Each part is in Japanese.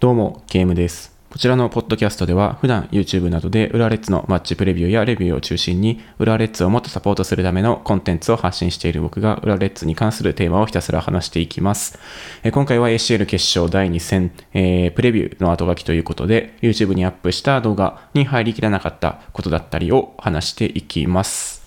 どうも、ゲームです。こちらのポッドキャストでは、普段 YouTube などで裏レッツのマッチプレビューやレビューを中心に、裏レッツをもっとサポートするためのコンテンツを発信している僕が、裏レッツに関するテーマをひたすら話していきます。え今回は ACL 決勝第2戦、えー、プレビューの後書きということで、YouTube にアップした動画に入りきらなかったことだったりを話していきます。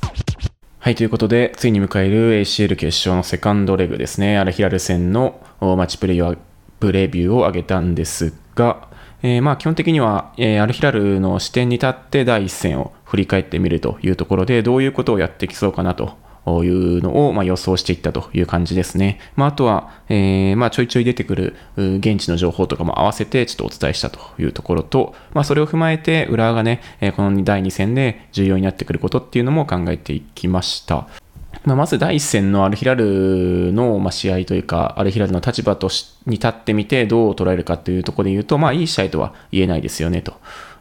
はい、ということで、ついに迎える ACL 決勝のセカンドレグですね。アルヒラル戦のマッチプレイはプレビューを上げたんですが、えー、まあ基本的には、えー、アルヒラルの視点に立って第一戦を振り返ってみるというところで、どういうことをやってきそうかなというのを、ま、予想していったという感じですね。まあ、あとは、えー、ま、ちょいちょい出てくる現地の情報とかも合わせてちょっとお伝えしたというところと、まあ、それを踏まえて浦和がね、この第2戦で重要になってくることっていうのも考えていきました。まあ、まず第一戦のアルヒラルの、ま、試合というか、アルヒラルの立場としに立ってみてどう捉えるかというところで言うと、まあ、いい試合とは言えないですよねと。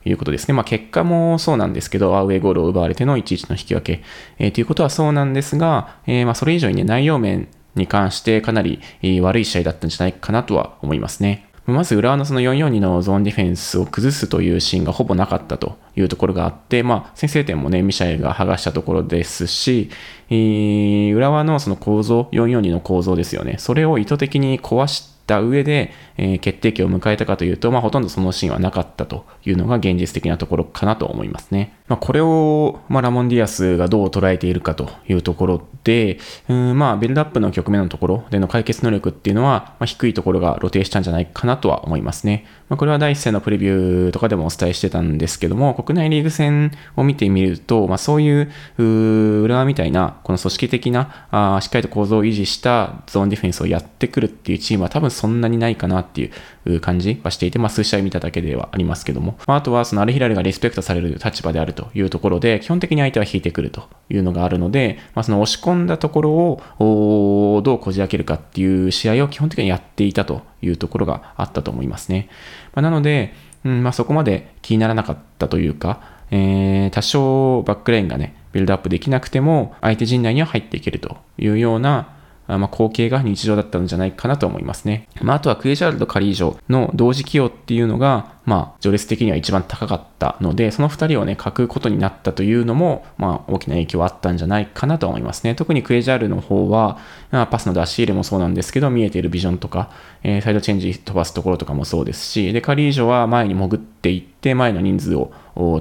いうことですね。まあ、結果もそうなんですけど、アウェーゴールを奪われての1-1の引き分け、えー、ということはそうなんですが、えー、まあそれ以上にね、内容面に関してかなり悪い試合だったんじゃないかなとは思いますね。まず浦和のその442のゾーンディフェンスを崩すというシーンがほぼなかったというところがあって、まあ、先制点もね、ミシャエが剥がしたところですし、えー、浦和のその構造、442の構造ですよね。それを意図的に壊した上で、えー、決定機を迎えたかというと、まあ、ほとんどそのシーンはなかったというのが現実的なところかなと思いますね。まあ、これを、まあ、ラモンディアスがどう捉えているかというところで、うんまあ、ビルドアップの局面のところでの解決能力っていうのは、ま、低いところが露呈したんじゃないかなとは思いますね。ま、これは第一戦のプレビューとかでもお伝えしてたんですけども、国内リーグ戦を見てみると、まあ、そういう浦和みたいな、この組織的なあ、しっかりと構造を維持したゾーンディフェンスをやってくるっていうチームは多分そんなにないかなとっていう感じはしていて、まあ、数試合見ただけではありますけども、まあ、あとはそのアルヒラルがリスペクトされる立場であるというところで、基本的に相手は引いてくるというのがあるので、まあ、その押し込んだところをどうこじ開けるかっていう試合を基本的にやっていたというところがあったと思いますね。まあ、なので、うんまあ、そこまで気にならなかったというか、えー、多少バックレーンがね、ビルドアップできなくても、相手陣内には入っていけるというような、まあ、光景が日常だったんじゃないかなと思いますね。まあ、あとはクエジャールとカリージョの同時起用っていうのが、まあ、序列的には一番高かったので、その2人をね、書くことになったというのも、まあ、大きな影響はあったんじゃないかなと思いますね。特にクエジャールの方は、まあ、パスの出し入れもそうなんですけど、見えているビジョンとか、えー、サイドチェンジ飛ばすところとかもそうですし、で、カリージョは前に潜っていって、前の人数を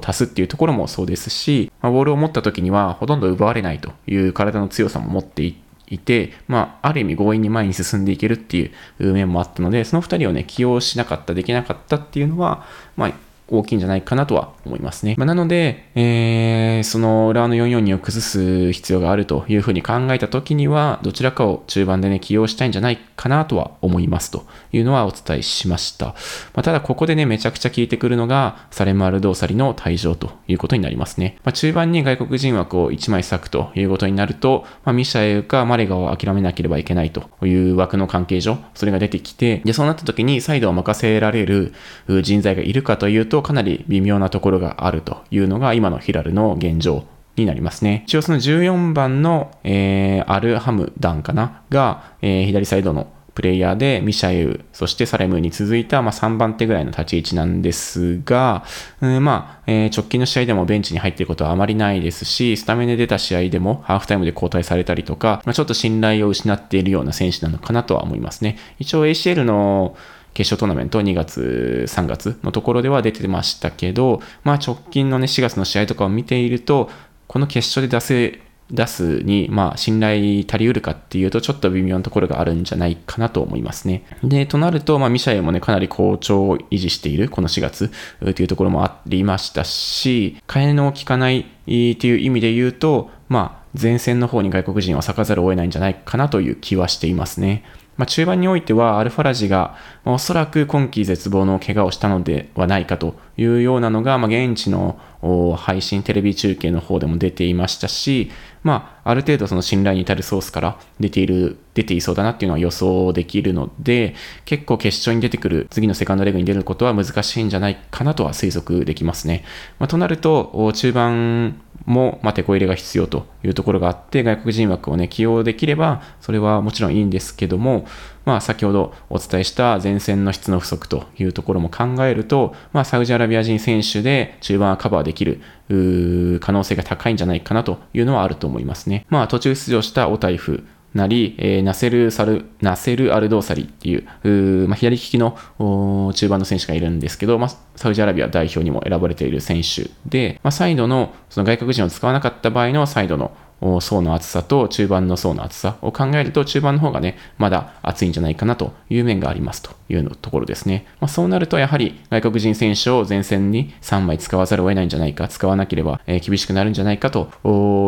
足すっていうところもそうですし、まあ、ボールを持った時にはほとんど奪われないという体の強さも持っていて、いて、まあ、ある意味強引に前に進んでいけるっていう面もあったので、その2人をね、起用しなかった、できなかったっていうのは、まあ、大きいんじゃないかなとは思いますね。まあ、なので、えー、その浦和の442を崩す必要があるというふうに考えたときには、どちらかを中盤でね、起用したいんじゃないかなとは思いますというのはお伝えしました。まあ、ただ、ここでね、めちゃくちゃ効いてくるのが、サレマル・ドーサリの退場ということになりますね。まあ、中盤に外国人枠を1枚割くということになると、まあ、ミシャエルかマレガを諦めなければいけないという枠の関係上、それが出てきて、で、そうなった時にサイドを任せられる人材がいるかというと、かなり微妙なところがあるというのが今のヒラルの現状になりますね。一応その14番の、えー、アルハムダンかな？が、えー、左サイドのプレイヤーでミシャエウ、そしてサレムに続いた、まあ、3番手ぐらいの立ち位置なんですが、うんまあえー、直近の試合でもベンチに入っていることはあまりないですし、スタメンで出た試合でもハーフタイムで交代されたりとか、まあ、ちょっと信頼を失っているような選手なのかなとは思いますね。一応 ACL の決勝トーナメント2月、3月のところでは出てましたけど、まあ直近のね、4月の試合とかを見ていると、この決勝で出せ、出すに、まあ、信頼足りうるかっていうと、ちょっと微妙なところがあるんじゃないかなと思いますね。で、となると、まあ、ミシャエもね、かなり好調を維持している、この4月というところもありましたし、替えの効かないっていう意味で言うと、まあ、前線の方に外国人は咲かざるを得ないんじゃないかなという気はしていますね。まあ、中盤においてはアルファラジが、まあ、おそらく今季絶望の怪我をしたのではないかというようなのが、ま、現地の配信テレビ中継の方でも出ていましたし、まあ、ある程度その信頼に至るソースから出ている、出ていそうだなっていうのは予想できるので、結構決勝に出てくる、次のセカンドレグに出ることは難しいんじゃないかなとは推測できますね。まあ、となると、中盤も、まあ、手こ入れが必要というところがあって、外国人枠をね、起用できれば、それはもちろんいいんですけども、まあ、先ほどお伝えした前線の質の不足というところも考えると、まあ、サウジアラビア人選手で中盤はカバーでできる可能性が高いんじゃないかなというのはあると思いますね。まあ、途中出場したオタイフなり、えー、ナセル・サル、ナセル・アルドーサリっていう、うまあ、左利きの中盤の選手がいるんですけど、まあ、サウジアラビア代表にも選ばれている選手で、まあ、サイドの、その外国人を使わなかった場合のサイドの層の厚さと中盤の層の厚さを考えると中盤の方がね、まだ厚いんじゃないかなという面がありますというところですね。まあ、そうなるとやはり外国人選手を前線に3枚使わざるを得ないんじゃないか、使わなければ、厳しくなるんじゃないかと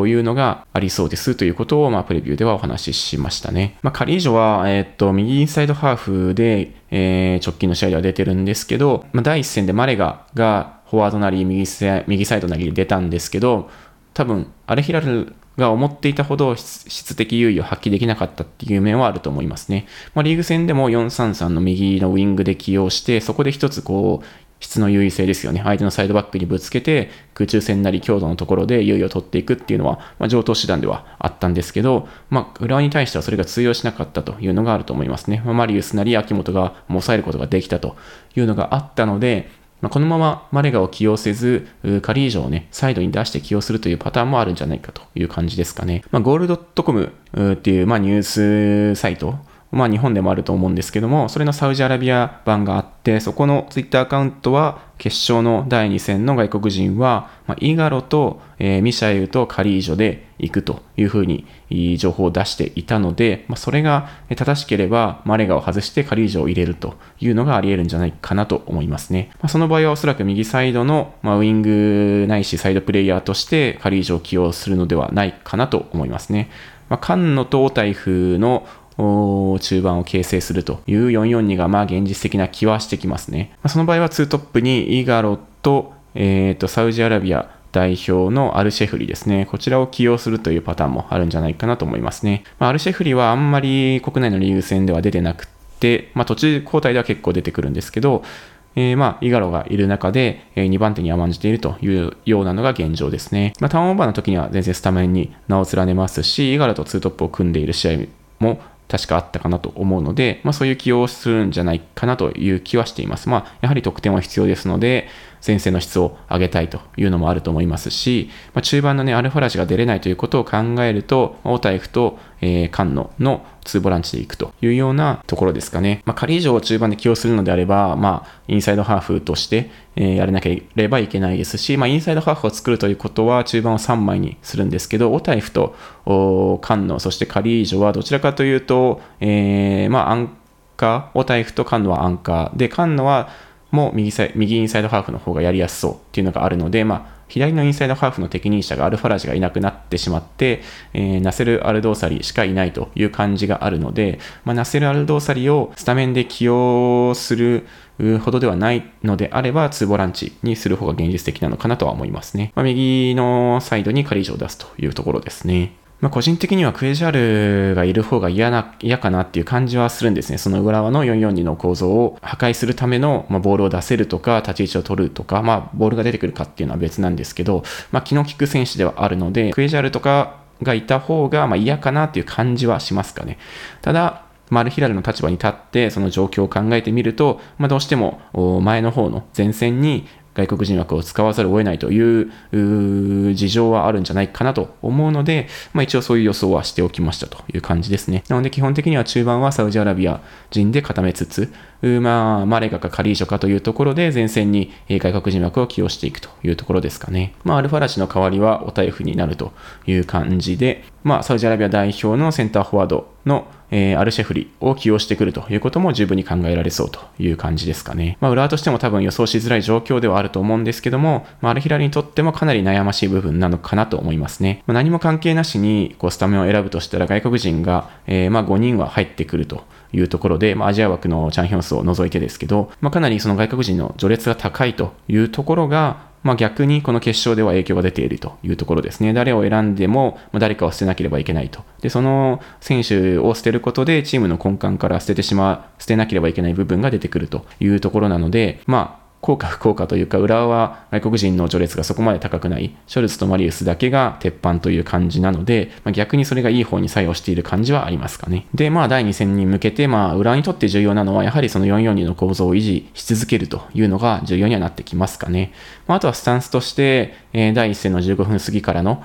いうのがありそうですということを、まあ、プレビューではお話ししましたね。まあ、カリージョは、えー、っと、右インサイドハーフで、えー、直近の試合では出てるんですけど、まあ、第1戦でマレガがフォワードなり右サイドなりで出たんですけど、多分、アレヒラルが思っていたほど質的優位を発揮できなかったっていう面はあると思いますね。まあ、リーグ戦でも433の右のウィングで起用して、そこで一つこう、質の優位性ですよね。相手のサイドバックにぶつけて、空中戦なり強度のところで優位を取っていくっていうのは、まあ、上等手段ではあったんですけど、まあ、浦和に対してはそれが通用しなかったというのがあると思いますね。まあ、マリウスなり秋元が抑えることができたというのがあったので、まあ、このままマレガを起用せず、カリージョをね、サイドに出して起用するというパターンもあるんじゃないかという感じですかね。まあ、ゴールドットコムっていう、まあ、ニュースサイト、まあ、日本でもあると思うんですけども、それのサウジアラビア版があって、そこのツイッターアカウントは、決勝の第2戦の外国人は、まあ、イガロと、えー、ミシャエルとカリージョで行くというふうに情報を出していたので、まあ、それが正しければマレガを外してカリージョを入れるというのがあり得るんじゃないかなと思いますね。まあ、その場合はおそらく右サイドの、まあ、ウィングないしサイドプレイヤーとしてカリージョを起用するのではないかなと思いますね。まあ、菅野と大台風の中盤を形成するという442がまあ現実的な気はしてきますね。その場合は2トップにイガロと,、えー、とサウジアラビア代表のアルシェフリですね。こちらを起用するというパターンもあるんじゃないかなと思いますね。まあ、アルシェフリはあんまり国内のリーグ戦では出てなくて、まあ、途中交代では結構出てくるんですけど、えー、まあ、イガロがいる中で、え、2番手に甘んじているというようなのが現状ですね。まあ、ターンオーバーの時には全然スタメンに名を連ねますし、イガロと2トップを組んでいる試合も確かあったかなと思うので、まあ、そういう起用をするんじゃないかなという気はしています。まあ、やはり得点は必要ですので、先生の質を上げたいというのもあると思いますし、まあ、中盤のね、アルファラジが出れないということを考えると、オータイフと、えー、カンノの2ボランチでいくというようなところですかね。まあ、仮以上中盤で起用するのであれば、まあ、インサイドハーフとして、えー、やらなければいけないですし、まあ、インサイドハーフを作るということは中盤を3枚にするんですけど、オタイフとカンノ、そしてカリージョはどちらかというと、えー、まあ、アンカー、オタイフとカンノはアンカー、で、カンノはも右サイ右インサイドハーフの方がやりやすそうっていうのがあるので、まあ、左のインサイドハーフの適任者がアルファラジがいなくなってしまって、えー、ナセル・アルドーサリしかいないという感じがあるので、まあ、ナセル・アルドーサリをスタメンで起用するほどではないのであれば、2ボランチにする方が現実的なのかなとは思いますね。まあ、右のサイドに仮以上を出すというところですね。まあ、個人的にはクエジャルがいる方が嫌な、嫌かなっていう感じはするんですね。その裏側の442の構造を破壊するための、まあ、ボールを出せるとか、立ち位置を取るとか、まあ、ボールが出てくるかっていうのは別なんですけど、まあ、気の利く選手ではあるので、クエジャルとかがいた方が、まあ、嫌かなっていう感じはしますかね。ただ、マルヒラルの立場に立って、その状況を考えてみると、まあ、どうしても前の方の前線に外国人枠を使わざるを得ないという事情はあるんじゃないかなと思うので、まあ、一応そういう予想はしておきましたという感じですね。なので基本的には中盤はサウジアラビア人で固めつつ、まあ、マレガかカリージョかというところで前線に外国人枠を起用していくというところですかね。まあ、アルファラシの代わりはオタイフになるという感じで、まあ、サウジアラビア代表のセンターフォワードのえー、アルシェフリを起用してくるということも十分に考えられそうという感じですかね。まあ、浦和としても多分予想しづらい状況ではあると思うんですけども、まあ、アルヒラリにとってもかなり悩ましい部分なのかなと思いますね。まあ、何も関係なしにこうスタメンを選ぶとしたら外国人が、えー、まあ5人は入ってくると。いうところで、まあ、アジア枠のチャンヒョンスを除いてですけど、まあ、かなりその外国人の序列が高いというところが、まあ、逆にこの決勝では影響が出ているというところですね。誰を選んでも、ま誰かを捨てなければいけないと。で、その選手を捨てることで、チームの根幹から捨ててしまう、捨てなければいけない部分が出てくるというところなので、まあ、効果不効果というか、浦和は外国人の序列がそこまで高くない、ショルツとマリウスだけが鉄板という感じなので、まあ、逆にそれがいい方に作用している感じはありますかね。で、まあ、第2戦に向けて、まあ、浦和にとって重要なのは、やはりその442の構造を維持し続けるというのが重要にはなってきますかね。まあ、とはスタンスとして、え、第1戦の15分過ぎからの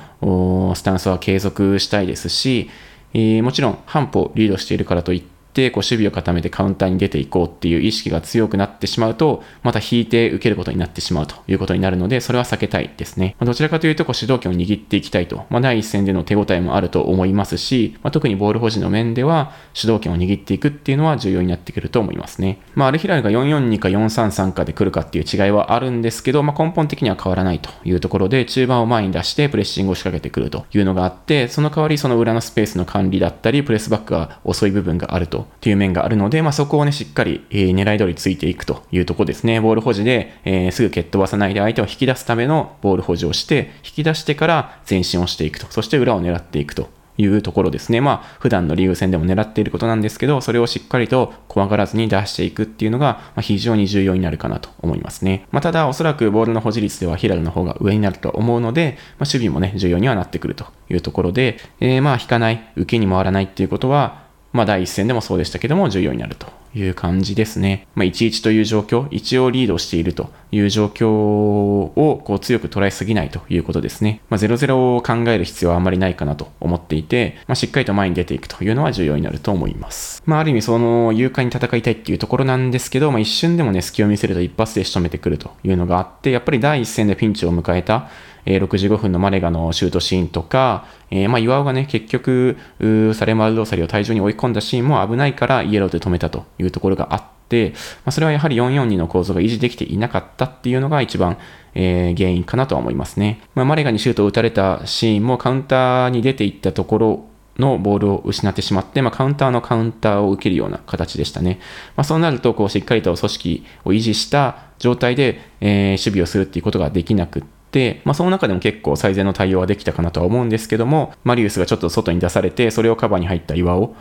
スタンスは継続したいですし、えー、もちろん半歩リードしているからとい、ってこう守備を固めてカウンターに出ていこうっていう意識が強くなってしまうと、また引いて受けることになってしまうということになるので、それは避けたいですね。まあ、どちらかというとこう主導権を握っていきたいと、まあ、第一戦での手応えもあると思いますし、まあ、特にボール保持の面では主導権を握っていくっていうのは重要になってくると思いますね。まあ、アルヒラルが442か433かで来るかっていう違いはあるんですけど、まあ、根本的には変わらないというところで、中盤を前に出してプレッシングを仕掛けてくるというのがあって、その代わりその裏のスペースの管理だったり、プレスバックが遅い部分があるという面があるので、まあ、そこをね、しっかり、えー、狙い通りついていくというところですね。ボール保持で、えー、すぐ蹴っ飛ばさないで相手を引き出すためのボール保持をして、引き出してから前進をしていくと。そして裏を狙っていくというところですね。まあ、普段のリーグ戦でも狙っていることなんですけど、それをしっかりと怖がらずに出していくっていうのが、ま非常に重要になるかなと思いますね。まあ、ただ、おそらくボールの保持率ではヒラルの方が上になると思うので、まあ、守備もね、重要にはなってくるというところで、えー、まあ、引かない、受けに回らないっていうことは、まあ、第一戦でもそうでしたけども、重要になるという感じですね。まあ、1-1という状況、一応リードしているという状況をこう強く捉えすぎないということですね。まあ、0-0を考える必要はあまりないかなと思っていて、まあ、しっかりと前に出ていくというのは重要になると思います。まあ、ある意味その勇敢に戦いたいっていうところなんですけど、まあ、一瞬でもね、隙を見せると一発で仕留めてくるというのがあって、やっぱり第一戦でピンチを迎えたえ65分のマレガのシュートシーンとか、えー、まあ、岩尾がね、結局、サレマルドーサリを退場に追い込んだシーンも危ないからイエローで止めたというところがあって、まあ、それはやはり442の構造が維持できていなかったっていうのが一番、えー、原因かなとは思いますね。まあ、マレガにシュートを打たれたシーンもカウンターに出ていったところのボールを失ってしまって、まあ、カウンターのカウンターを受けるような形でしたね。まあ、そうなると、こう、しっかりと組織を維持した状態で、えー、守備をするっていうことができなくって、まあ、その中でも結構最善の対応はできたかなとは思うんですけども、マリウスがちょっと外に出されて、それをカバーに入った岩尾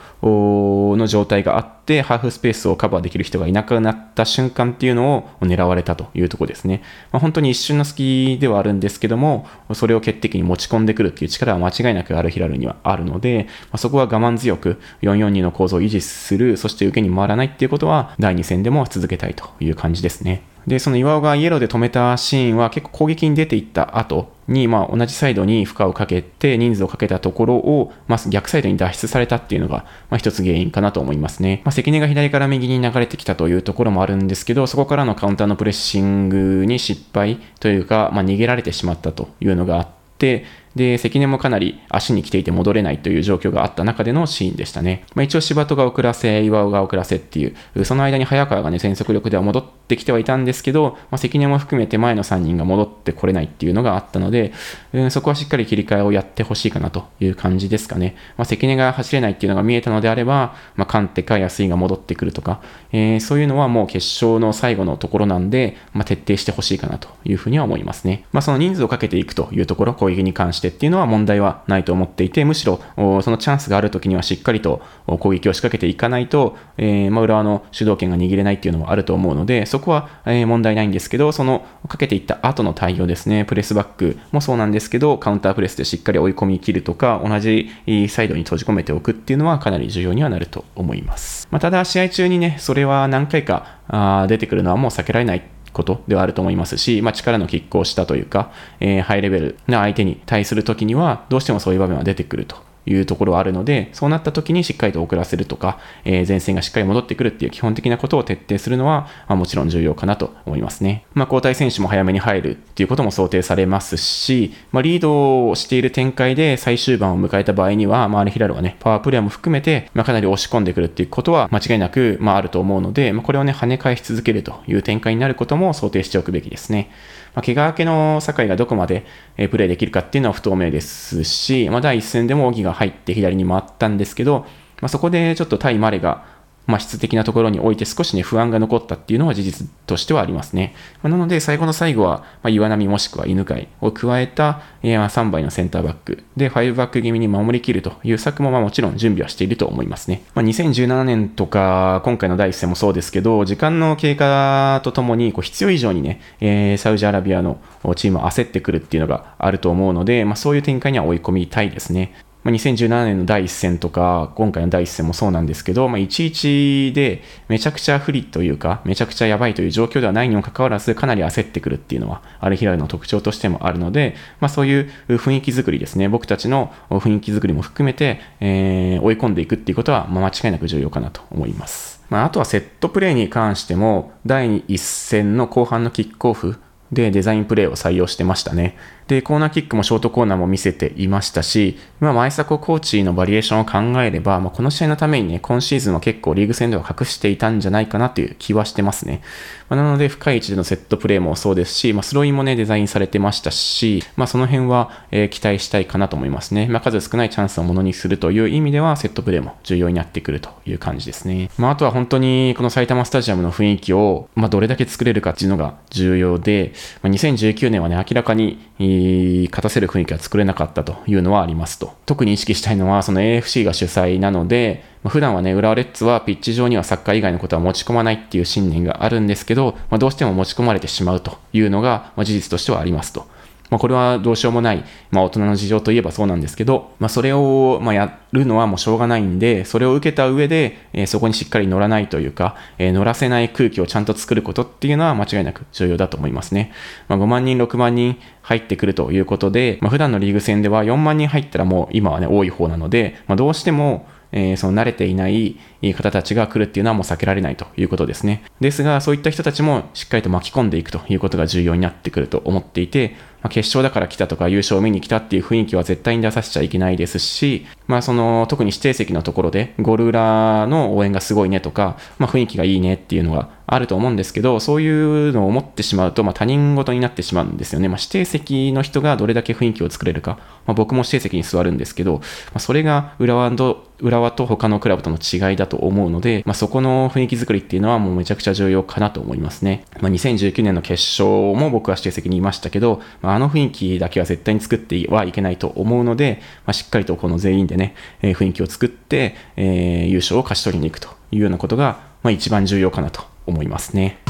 の状態があって、ハーフスペースをカバーできる人がいなくなった瞬間っていうのを狙われたというところですね。まあ、本当に一瞬の隙ではあるんですけども、それを決定的に持ち込んでくるっていう力は間違いなくアルヒラルにはあるので、まあ、そこは我慢強く442の構造を維持する、そして受けに回らないっていうことは、第2戦でも続けたいという感じですね。で、その岩尾がイエローで止めたシーンは結構攻撃に出ていった後に、まあ、同じサイドに負荷をかけて人数をかけたところを、まあ、逆サイドに脱出されたっていうのが、まあ、一つ原因かなと思いますね。まあ、関根が左から右に流れてきたというところもあるんですけど、そこからのカウンターのプレッシングに失敗というか、まあ、逃げられてしまったというのがあって、で、関根もかなり足に来ていて戻れないという状況があった中でのシーンでしたね。まあ、一応柴戸が遅らせ、岩尾が遅らせっていう、その間に早川がね、全速力では戻ってきてはいたんですけど、まあ、関根も含めて前の3人が戻ってこれないっていうのがあったので、うん、そこはしっかり切り替えをやってほしいかなという感じですかね。まあ、関根が走れないっていうのが見えたのであれば、まあ、カンテか安井が戻ってくるとか、えー、そういうのはもう決勝の最後のところなんで、まあ、徹底してほしいかなというふうには思いますね。まあ、その人数をかけていくというところ、攻撃に関してっていうのは問題はないと思っていて、むしろそのチャンスがあるときにはしっかりと攻撃を仕掛けていかないと、えー、まあ、浦和の主導権が握れないっていうのもあると思うので、そこは、え問題ないんですけど、そのかけていった後の対応ですね、プレスバックもそうなんですけど、カウンタープレスでしっかり追い込み切るとか、同じサイドに閉じ込めておくっていうのはかなり重要にはなると思います。まあ、ただ、試合中にね、それは何回かあ出てくるのはもう避けられないことではあると思いますし、まあ、力の拮抗したというか、えー、ハイレベルな相手に対する時には、どうしてもそういう場面は出てくると。いうところはあるので、そうなった時にしっかりと遅らせるとか、えー、前線がしっかり戻ってくるっていう基本的なことを徹底するのは、まあ、もちろん重要かなと思いますね。まあ、交代選手も早めに入るっていうことも想定されますし、まあ、リードをしている展開で最終盤を迎えた場合には、まあ、アルヒラルはね、パワープレーも含めて、まあ、かなり押し込んでくるっていうことは間違いなく、まあ、あると思うので、まあ、これをね、跳ね返し続けるという展開になることも想定しておくべきですね。まあ、怪我明けの酒井がどこまでプレーできるかっていうのは不透明ですし、まあ、第一戦でも荻が入って左に回ったんですけど、まあ、そこでちょっと対マレがまあ、質的なところにおいて少しね、不安が残ったっていうのは事実としてはありますね。まあ、なので、最後の最後は、ま、岩波もしくは犬飼を加えた、えー、3倍のセンターバックで、5バック気味に守りきるという策も、まあ、もちろん準備はしていると思いますね。まあ、2017年とか、今回の第一戦もそうですけど、時間の経過とともに、こう必要以上にね、えー、サウジアラビアのチームは焦ってくるっていうのがあると思うので、まあ、そういう展開には追い込みたいですね。まあ、2017年の第1戦とか、今回の第1戦もそうなんですけど、まあ、11でめちゃくちゃ不利というか、めちゃくちゃやばいという状況ではないにもかかわらず、かなり焦ってくるっていうのは、アルヒラルの特徴としてもあるので、まあ、そういう雰囲気作りですね、僕たちの雰囲気作りも含めて、えー、追い込んでいくっていうことは、まあ、間違いなく重要かなと思います。まあ、あとはセットプレーに関しても、第1戦の後半のキックオフでデザインプレーを採用してましたね。で、コーナーキックもショートコーナーも見せていましたし、まあ、前迫コーチのバリエーションを考えれば、まあ、この試合のためにね、今シーズンは結構リーグ戦では隠していたんじゃないかなという気はしてますね。まあ、なので、深い位置でのセットプレーもそうですし、まあ、スローインもね、デザインされてましたし、まあ、その辺は、えー、期待したいかなと思いますね。まあ、数少ないチャンスをものにするという意味では、セットプレーも重要になってくるという感じですね。まあ、あとは本当に、この埼玉スタジアムの雰囲気を、まあ、どれだけ作れるかっていうのが重要で、まあ、2019年はね、明らかに、勝た、せる雰囲気は作れなかったというのはありますと。特に意識したいのは、その AFC が主催なので、まあ、普段はね、浦和レッズはピッチ上にはサッカー以外のことは持ち込まないっていう信念があるんですけど、まあ、どうしても持ち込まれてしまうというのが、まあ、事実としてはありますと。まあ、これはどうしようもない、まあ、大人の事情といえばそうなんですけど、まあ、それを、まやるのはもうしょうがないんで、それを受けた上で、え、そこにしっかり乗らないというか、え、乗らせない空気をちゃんと作ることっていうのは間違いなく重要だと思いますね。ま5万人、6万人入ってくるということで、ま普段のリーグ戦では4万人入ったらもう今はね、多い方なので、まどうしても、えー、その慣れていない方たちが来るっていうのはもう避けられないということですね。ですが、そういった人たちもしっかりと巻き込んでいくということが重要になってくると思っていて、ま、決勝だから来たとか優勝を見に来たっていう雰囲気は絶対に出させちゃいけないですし、まあその特に指定席のところでゴール裏の応援がすごいねとか、まあ雰囲気がいいねっていうのがあると思うんですけど、そういうのを思ってしまうと、まあ他人事になってしまうんですよね。まあ指定席の人がどれだけ雰囲気を作れるか、ま僕も指定席に座るんですけど、まあそれが浦和と浦和と他のクラブとの違いだとと思うので、まあそこの雰囲気作りっていうのはもうめちゃくちゃ重要かなと思いますね。まあ2019年の決勝も僕は指定席にいましたけど、まああの雰囲気だけは絶対に作ってはいけないと思うので、まあ、しっかりとこの全員でね、えー、雰囲気を作って、えー、優勝を勝ち取りに行くというようなことが、まあ、一番重要かなと思いますね。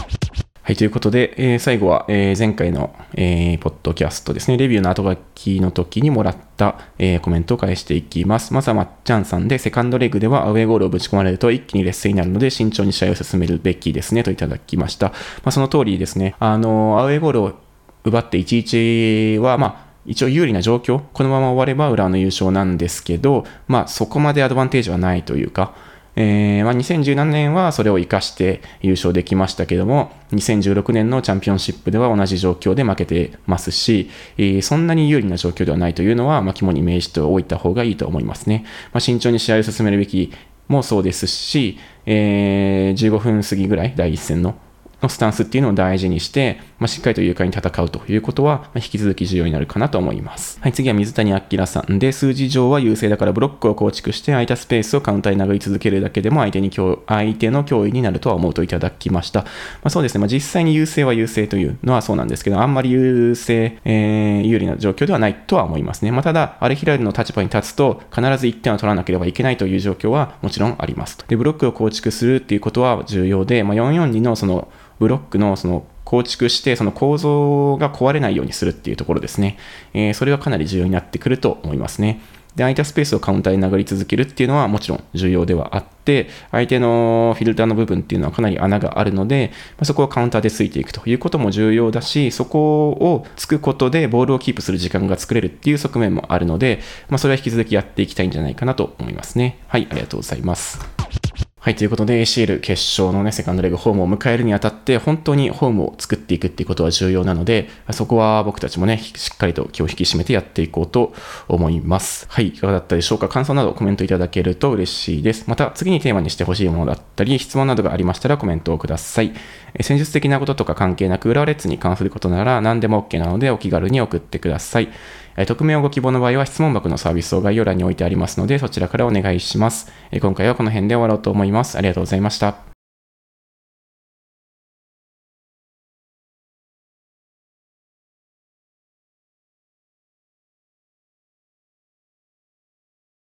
はい、ということで、えー、最後は、えー、前回の、えー、ポッドキャストですね、レビューの後書きの時にもらった、えー、コメントを返していきます。まずはまっちゃんさんで、セカンドレグではアウェーゴールをぶち込まれると一気に劣勢になるので、慎重に試合を進めるべきですね、といただきました。まあ、その通りですね、あの、アウェーゴールを奪って1-1は、まあ、一応有利な状況、このまま終われば浦和の優勝なんですけど、まあ、そこまでアドバンテージはないというか、えーまあ、2017年はそれを生かして優勝できましたけども、2016年のチャンピオンシップでは同じ状況で負けてますし、えー、そんなに有利な状況ではないというのは、まあ、肝に銘じておいた方がいいと思いますね。まあ、慎重に試合を進めるべきもそうですし、えー、15分過ぎぐらい、第1戦ののスタンスっていうのを大事にして、まあ、しっかりと勇敢に戦うということは、ま、引き続き重要になるかなと思います。はい、次は水谷明さんで、数字上は優勢だからブロックを構築して空いたスペースをカウンターに殴り続けるだけでも相手に相手の脅威になるとは思うといただきました。まあ、そうですね、まあ、実際に優勢は優勢というのはそうなんですけど、あんまり優勢、えー、有利な状況ではないとは思いますね。まあ、ただ、アルヒラルの立場に立つと、必ず1点を取らなければいけないという状況はもちろんあります。で、ブロックを構築するっていうことは重要で、まあ、442のそのブロックのその構築して、その構造が壊れないようにするっていうところですね。えー、それがかなり重要になってくると思いますね。で、空いたスペースをカウンターに殴り続けるっていうのはもちろん重要ではあって、相手のフィルターの部分っていうのはかなり穴があるので、まあ、そこをカウンターでついていくということも重要だし、そこをつくことでボールをキープする時間が作れるっていう側面もあるので、まあ、それは引き続きやっていきたいんじゃないかなと思いますね。はい、ありがとうございます。はい、ということで ACL 決勝のね、セカンドレグホームを迎えるにあたって、本当にホームを作っていくっていうことは重要なので、そこは僕たちもね、しっかりと気を引き締めてやっていこうと思います。はい、いかがだったでしょうか？感想などコメントいただけると嬉しいです。また、次にテーマにしてほしいものだったり、質問などがありましたらコメントをください。戦術的なこととか関係なく、浦和レッズに関することなら何でも OK なのでお気軽に送ってください。え匿名をご希望の場合は質問箱のサービスを概要欄に置いてありますので、そちらからお願いします。え今回はこの辺で終わろうと思います。ありがとうございました。